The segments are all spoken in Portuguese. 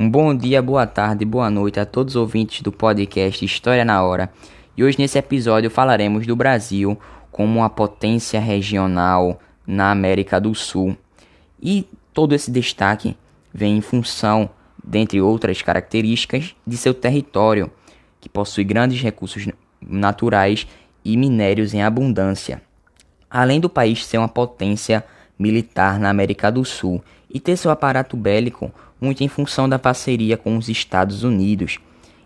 Um bom dia, boa tarde, boa noite a todos os ouvintes do podcast História na Hora. E hoje nesse episódio falaremos do Brasil como uma potência regional na América do Sul. E todo esse destaque vem em função, dentre outras características, de seu território, que possui grandes recursos naturais e minérios em abundância. Além do país ser uma potência militar na América do Sul e ter seu aparato bélico muito em função da parceria com os Estados Unidos.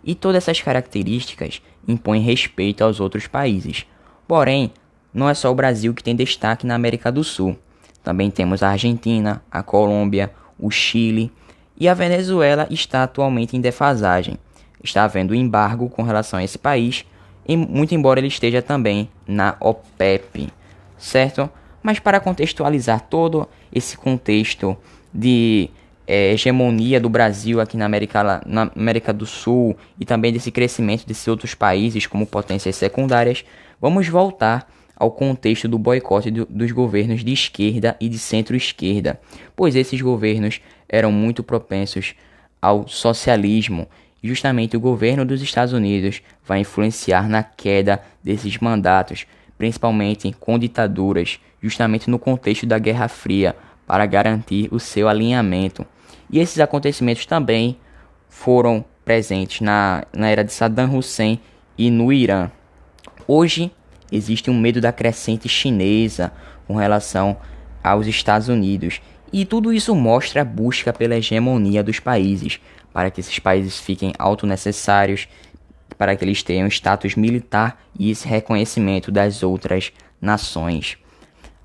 E todas essas características impõem respeito aos outros países. Porém, não é só o Brasil que tem destaque na América do Sul. Também temos a Argentina, a Colômbia, o Chile e a Venezuela está atualmente em defasagem. Está havendo embargo com relação a esse país, e muito embora ele esteja também na OPEP, certo? Mas para contextualizar todo esse contexto de é, hegemonia do Brasil aqui na América, na América do Sul e também desse crescimento desses outros países como potências secundárias, vamos voltar ao contexto do boicote do, dos governos de esquerda e de centro-esquerda, pois esses governos eram muito propensos ao socialismo. Justamente o governo dos Estados Unidos vai influenciar na queda desses mandatos, principalmente com ditaduras, justamente no contexto da Guerra Fria, para garantir o seu alinhamento. E esses acontecimentos também foram presentes na, na era de Saddam Hussein e no Irã. Hoje existe um medo da crescente chinesa com relação aos Estados Unidos. E tudo isso mostra a busca pela hegemonia dos países, para que esses países fiquem autonecessários, para que eles tenham status militar e esse reconhecimento das outras nações.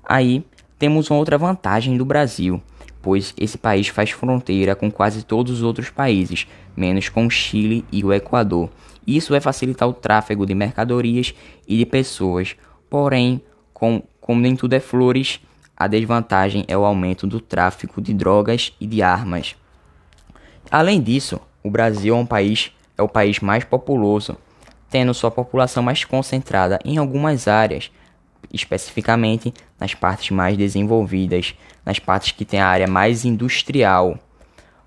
Aí temos uma outra vantagem do Brasil, pois esse país faz fronteira com quase todos os outros países, menos com o Chile e o Equador. Isso vai facilitar o tráfego de mercadorias e de pessoas. Porém, com, como nem tudo é flores, a desvantagem é o aumento do tráfico de drogas e de armas. Além disso, o Brasil é um país é o país mais populoso, tendo sua população mais concentrada em algumas áreas, especificamente nas partes mais desenvolvidas, nas partes que tem a área mais industrial.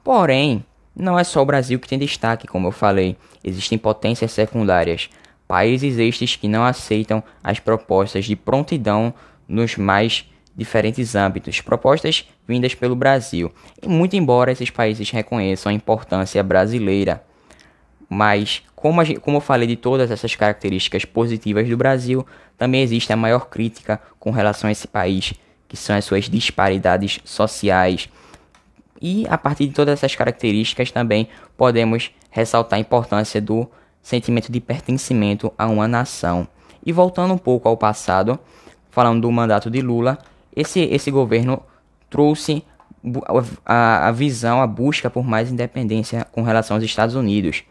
Porém, não é só o Brasil que tem destaque, como eu falei, existem potências secundárias, países estes que não aceitam as propostas de prontidão nos mais diferentes âmbitos, propostas vindas pelo Brasil. E muito embora esses países reconheçam a importância brasileira, mas como, a, como eu falei de todas essas características positivas do Brasil, também existe a maior crítica com relação a esse país, que são as suas disparidades sociais. E a partir de todas essas características também podemos ressaltar a importância do sentimento de pertencimento a uma nação. E voltando um pouco ao passado, falando do mandato de Lula, esse, esse governo trouxe a, a visão, a busca por mais independência com relação aos Estados Unidos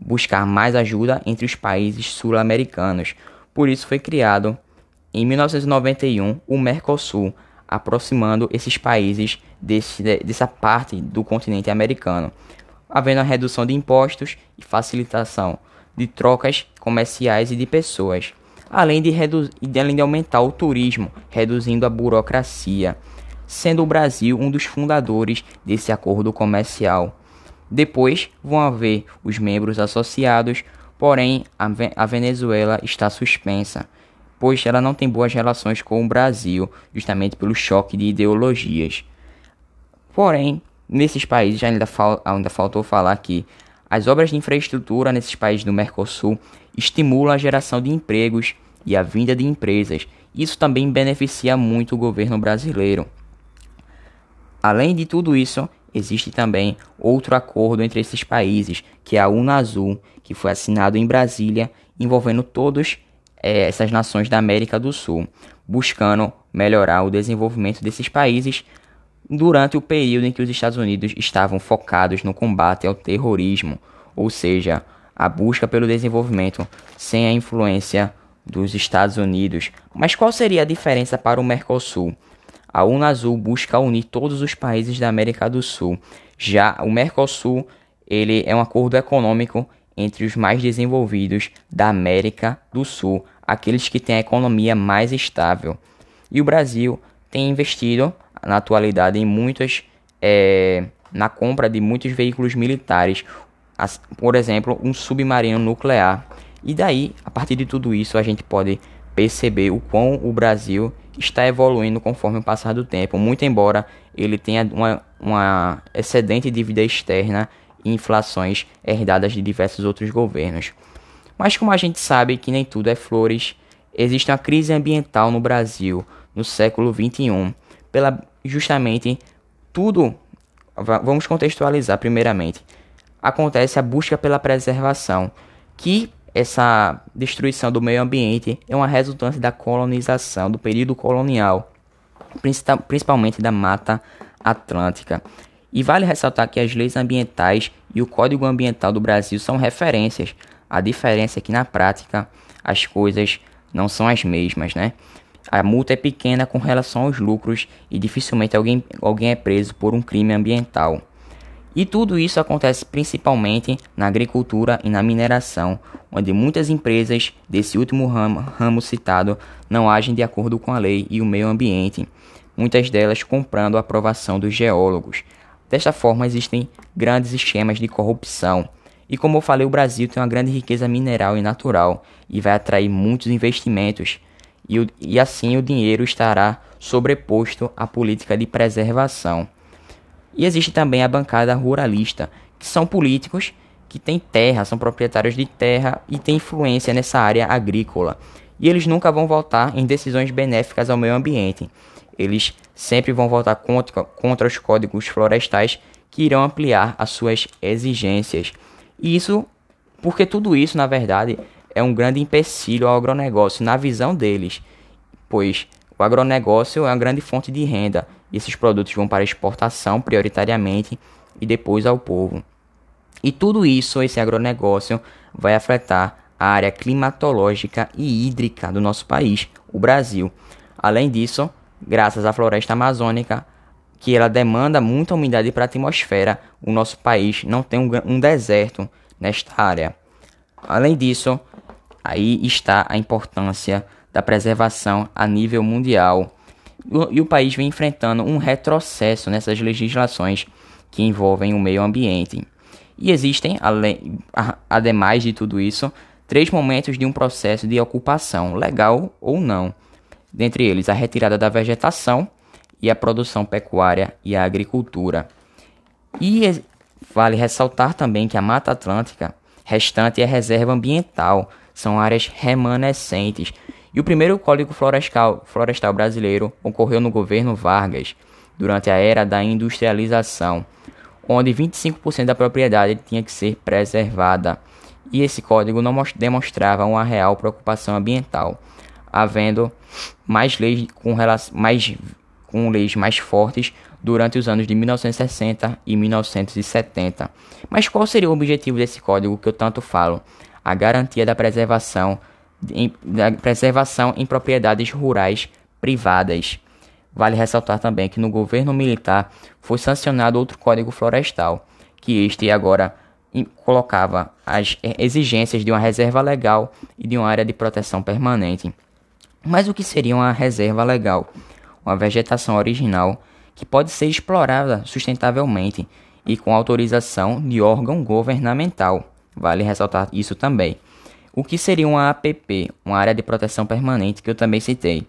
buscar mais ajuda entre os países sul-americanos. Por isso foi criado em 1991 o Mercosul, aproximando esses países desse, dessa parte do continente americano, havendo a redução de impostos e facilitação de trocas comerciais e de pessoas, além de, além de aumentar o turismo, reduzindo a burocracia, sendo o Brasil um dos fundadores desse acordo comercial. Depois vão haver os membros associados, porém a Venezuela está suspensa, pois ela não tem boas relações com o Brasil, justamente pelo choque de ideologias. Porém, nesses países ainda, fal ainda faltou falar que as obras de infraestrutura nesses países do Mercosul estimulam a geração de empregos e a vinda de empresas. Isso também beneficia muito o governo brasileiro. Além de tudo isso, existe também outro acordo entre esses países, que é a Unazul, que foi assinado em Brasília, envolvendo todas é, essas nações da América do Sul, buscando melhorar o desenvolvimento desses países durante o período em que os Estados Unidos estavam focados no combate ao terrorismo, ou seja, a busca pelo desenvolvimento sem a influência dos Estados Unidos. Mas qual seria a diferença para o Mercosul? A Unazul busca unir todos os países da América do Sul. Já o Mercosul, ele é um acordo econômico entre os mais desenvolvidos da América do Sul, aqueles que têm a economia mais estável. E o Brasil tem investido na atualidade em muitas é, na compra de muitos veículos militares, por exemplo, um submarino nuclear. E daí, a partir de tudo isso, a gente pode perceber o quão o Brasil está evoluindo conforme o passar do tempo, muito embora ele tenha uma, uma excedente dívida externa e inflações herdadas de diversos outros governos. Mas como a gente sabe que nem tudo é flores, existe uma crise ambiental no Brasil no século 21, pela justamente tudo vamos contextualizar primeiramente. Acontece a busca pela preservação, que essa destruição do meio ambiente é uma resultante da colonização, do período colonial, principalmente da Mata Atlântica. E vale ressaltar que as leis ambientais e o Código Ambiental do Brasil são referências. A diferença é que na prática as coisas não são as mesmas, né? A multa é pequena com relação aos lucros e dificilmente alguém, alguém é preso por um crime ambiental. E tudo isso acontece principalmente na agricultura e na mineração, onde muitas empresas desse último ramo, ramo, citado não agem de acordo com a lei e o meio ambiente, muitas delas comprando a aprovação dos geólogos. Desta forma, existem grandes esquemas de corrupção. E como eu falei, o Brasil tem uma grande riqueza mineral e natural e vai atrair muitos investimentos, e, e assim o dinheiro estará sobreposto à política de preservação. E existe também a bancada ruralista, que são políticos que têm terra, são proprietários de terra e têm influência nessa área agrícola. E eles nunca vão votar em decisões benéficas ao meio ambiente. Eles sempre vão votar contra, contra os códigos florestais que irão ampliar as suas exigências. E isso porque tudo isso, na verdade, é um grande empecilho ao agronegócio na visão deles, pois o agronegócio é uma grande fonte de renda e esses produtos vão para exportação prioritariamente e depois ao povo. E tudo isso, esse agronegócio, vai afetar a área climatológica e hídrica do nosso país, o Brasil. Além disso, graças à floresta amazônica, que ela demanda muita umidade para a atmosfera, o nosso país não tem um, um deserto nesta área. Além disso, aí está a importância da preservação a nível mundial e o país vem enfrentando um retrocesso nessas legislações que envolvem o meio ambiente. E existem, além, ademais de tudo isso, três momentos de um processo de ocupação, legal ou não. Dentre eles, a retirada da vegetação e a produção pecuária e a agricultura. E vale ressaltar também que a Mata Atlântica restante é reserva ambiental, são áreas remanescentes e o primeiro Código Florestal, Florestal brasileiro ocorreu no governo Vargas, durante a era da industrialização, onde 25% da propriedade tinha que ser preservada. E esse código não demonstrava uma real preocupação ambiental, havendo mais leis com, mais, com leis mais fortes durante os anos de 1960 e 1970. Mas qual seria o objetivo desse código que eu tanto falo? A garantia da preservação em, da preservação em propriedades rurais privadas. Vale ressaltar também que no governo militar foi sancionado outro código florestal, que este agora colocava as exigências de uma reserva legal e de uma área de proteção permanente. Mas o que seria uma reserva legal? Uma vegetação original que pode ser explorada sustentavelmente e com autorização de órgão governamental. Vale ressaltar isso também. O que seria uma APP, uma área de proteção permanente que eu também citei?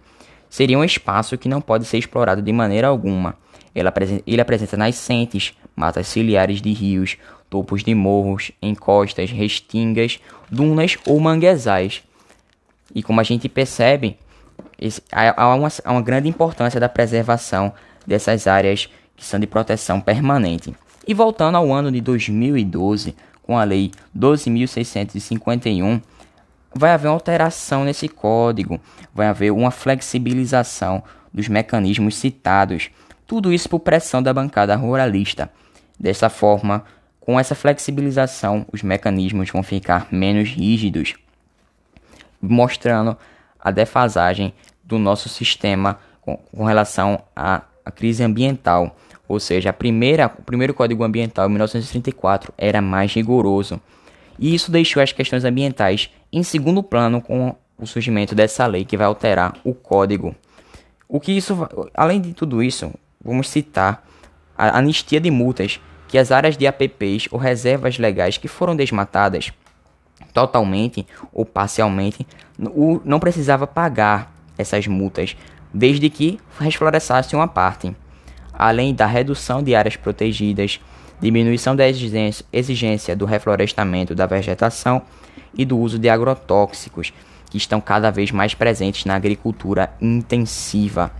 Seria um espaço que não pode ser explorado de maneira alguma. Ele apresenta, ele apresenta nascentes, matas ciliares de rios, topos de morros, encostas, restingas, dunas ou manguezais. E como a gente percebe, esse, há, uma, há uma grande importância da preservação dessas áreas que são de proteção permanente. E voltando ao ano de 2012, com a Lei 12.651, vai haver uma alteração nesse código, vai haver uma flexibilização dos mecanismos citados. Tudo isso por pressão da bancada ruralista. Dessa forma, com essa flexibilização, os mecanismos vão ficar menos rígidos, mostrando a defasagem do nosso sistema com, relação à crise ambiental. Ou seja, a primeira, o primeiro Código Ambiental, em 1934, era mais rigoroso. E isso deixou as questões ambientais em segundo plano com o surgimento dessa lei que vai alterar o código. O que isso, além de tudo isso, vamos citar a anistia de multas que as áreas de APPs ou reservas legais que foram desmatadas totalmente ou parcialmente não precisava pagar essas multas, desde que reflorestasse uma parte, além da redução de áreas protegidas, diminuição da exigência do reflorestamento da vegetação e do uso de agrotóxicos, que estão cada vez mais presentes na agricultura intensiva.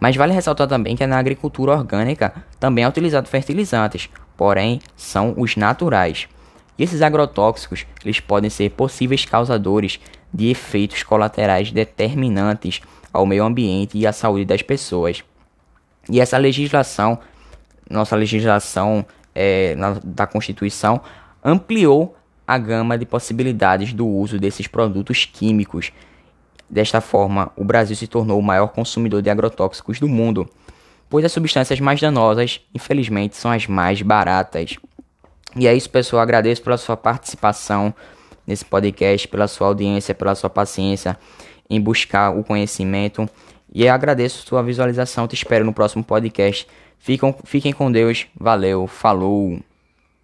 Mas vale ressaltar também que na agricultura orgânica também é utilizado fertilizantes, porém são os naturais. E esses agrotóxicos eles podem ser possíveis causadores de efeitos colaterais determinantes ao meio ambiente e à saúde das pessoas. E essa legislação, nossa legislação é, na, da Constituição, ampliou a gama de possibilidades do uso desses produtos químicos. Desta forma, o Brasil se tornou o maior consumidor de agrotóxicos do mundo, pois as substâncias mais danosas, infelizmente, são as mais baratas. E é isso, pessoal. Agradeço pela sua participação nesse podcast, pela sua audiência, pela sua paciência em buscar o conhecimento. E agradeço sua visualização. Te espero no próximo podcast. Fiquem, fiquem com Deus. Valeu. Falou.